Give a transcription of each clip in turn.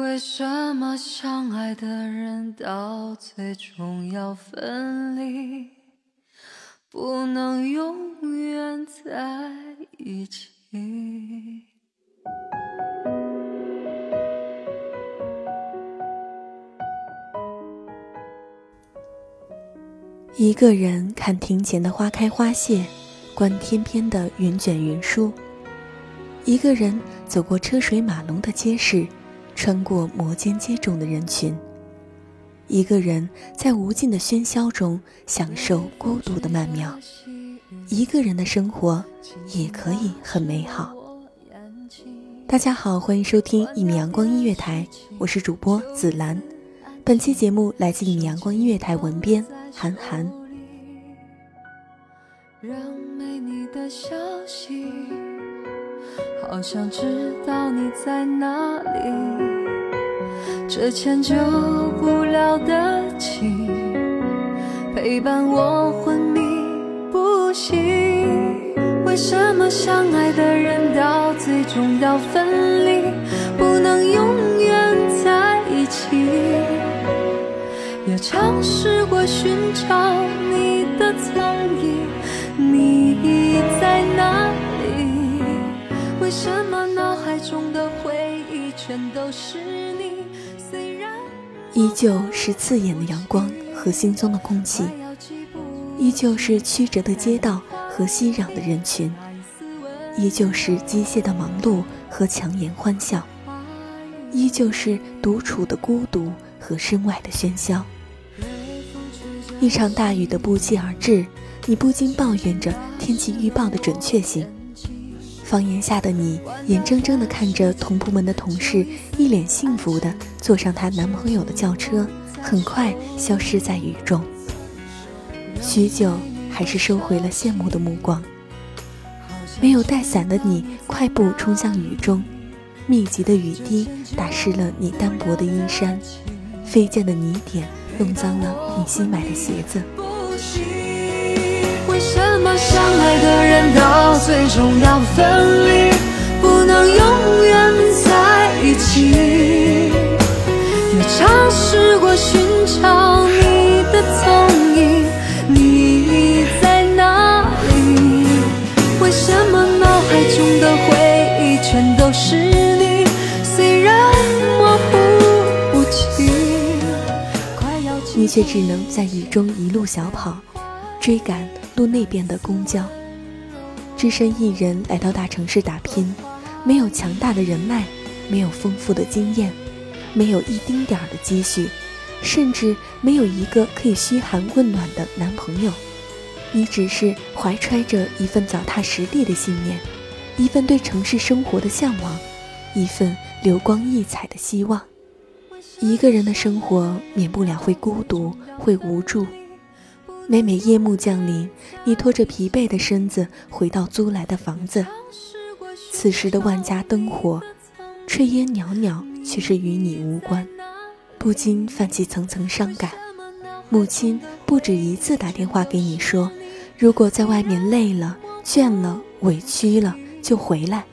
为什么相爱的人到最终要分离，不能永远在一起？一个人看庭前的花开花谢，观天边的云卷云舒；一个人走过车水马龙的街市。穿过摩肩接踵的人群，一个人在无尽的喧嚣中享受孤独的曼妙。一个人的生活也可以很美好。大家好，欢迎收听一米阳光音乐台，我是主播紫兰。本期节目来自一米阳光音乐台文编韩寒。好想知道你在哪里，这迁就不了的情，陪伴我昏迷不醒。为什么相爱的人到最终要分离，不能永远在一起？也尝试过寻找你的踪为什么脑海中的回忆全都是你？虽然依旧是刺眼的阳光和惺忪的空气，依旧是曲折的街道和熙攘的人群，依旧是机械的忙碌和强颜欢笑，依旧是独处的孤独和身外的喧嚣。一场大雨的不期而至，你不禁抱怨着天气预报的准确性。房檐下的你，眼睁睁地看着同部门的同事一脸幸福地坐上她男朋友的轿车，很快消失在雨中。许久，还是收回了羡慕的目光。没有带伞的你，快步冲向雨中，密集的雨滴打湿了你单薄的衣衫，飞溅的泥点弄脏了你新买的鞋子。终要分离，不能永远在一起。也尝试过寻找你的踪影，你在哪里？为什么脑海中的回忆全都是你？虽然模糊不清，你却只能在雨中一路小跑，追赶。路那边的公交，只身一人来到大城市打拼，没有强大的人脉，没有丰富的经验，没有一丁点儿的积蓄，甚至没有一个可以嘘寒问暖的男朋友。你只是怀揣着一份脚踏实地的信念，一份对城市生活的向往，一份流光溢彩的希望。一个人的生活免不了会孤独，会无助。每每夜幕降临，你拖着疲惫的身子回到租来的房子，此时的万家灯火，炊烟袅袅，却是与你无关，不禁泛起层层伤感。母亲不止一次打电话给你说，如果在外面累了、倦了、委屈了，就回来，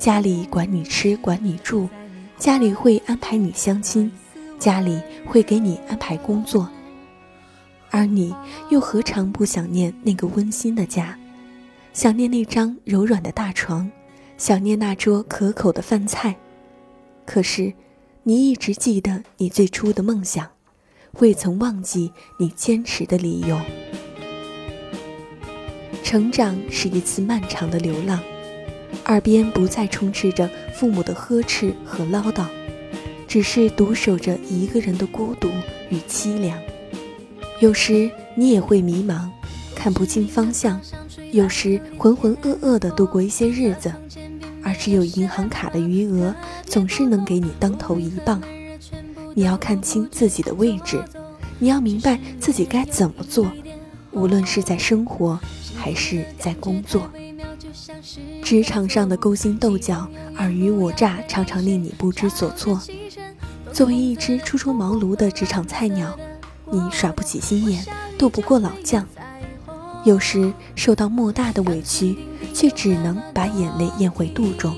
家里管你吃，管你住，家里会安排你相亲，家里会给你安排工作。而你又何尝不想念那个温馨的家，想念那张柔软的大床，想念那桌可口的饭菜。可是，你一直记得你最初的梦想，未曾忘记你坚持的理由。成长是一次漫长的流浪，耳边不再充斥着父母的呵斥和唠叨，只是独守着一个人的孤独与凄凉。有时你也会迷茫，看不清方向；有时浑浑噩噩地度过一些日子，而只有银行卡的余额总是能给你当头一棒。你要看清自己的位置，你要明白自己该怎么做，无论是在生活还是在工作。职场上的勾心斗角、尔虞我诈，常常令你不知所措。作为一只初出茅庐的职场菜鸟。你耍不起心眼，斗不过老将，有时受到莫大的委屈，却只能把眼泪咽回肚中。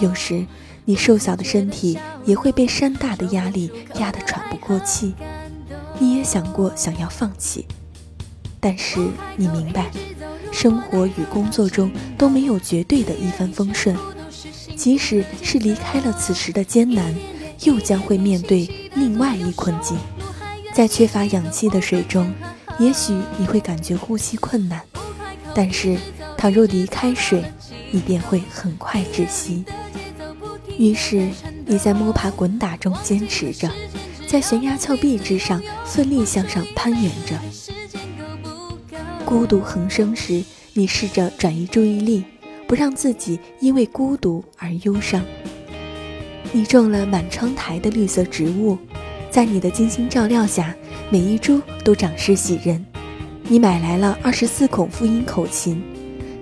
有时，你瘦小的身体也会被山大的压力压得喘不过气。你也想过想要放弃，但是你明白，生活与工作中都没有绝对的一帆风顺，即使是离开了此时的艰难。又将会面对另外一困境，在缺乏氧气的水中，也许你会感觉呼吸困难，但是倘若离开水，你便会很快窒息。于是你在摸爬滚打中坚持着，在悬崖峭壁之上奋力向上攀援着。孤独横生时，你试着转移注意力，不让自己因为孤独而忧伤。你种了满窗台的绿色植物，在你的精心照料下，每一株都长势喜人。你买来了二十四孔复音口琴，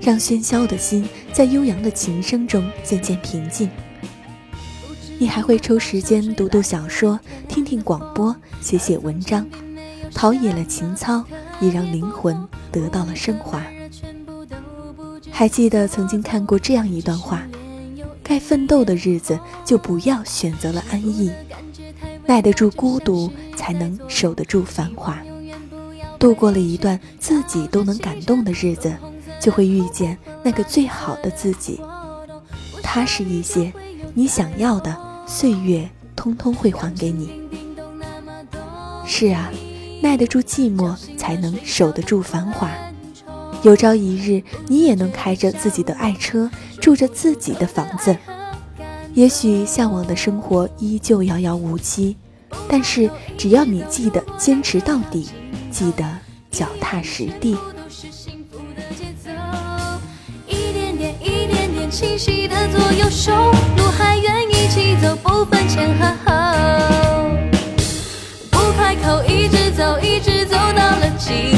让喧嚣的心在悠扬的琴声中渐渐平静。你还会抽时间读读小说，听听广播，写写文章，陶冶了情操，也让灵魂得到了升华。还记得曾经看过这样一段话。该奋斗的日子，就不要选择了安逸。耐得住孤独，才能守得住繁华。度过了一段自己都能感动的日子，就会遇见那个最好的自己。踏实一些，你想要的岁月，通通会还给你。是啊，耐得住寂寞，才能守得住繁华。有朝一日，你也能开着自己的爱车，住着自己的房子。也许向往的生活依旧遥遥无期，但是只要你记得坚持到底，记得脚踏实地。一点点，一点点清晰的左右手，路还远，一起走，不分前和后。不开口，一直走，一直走到了尽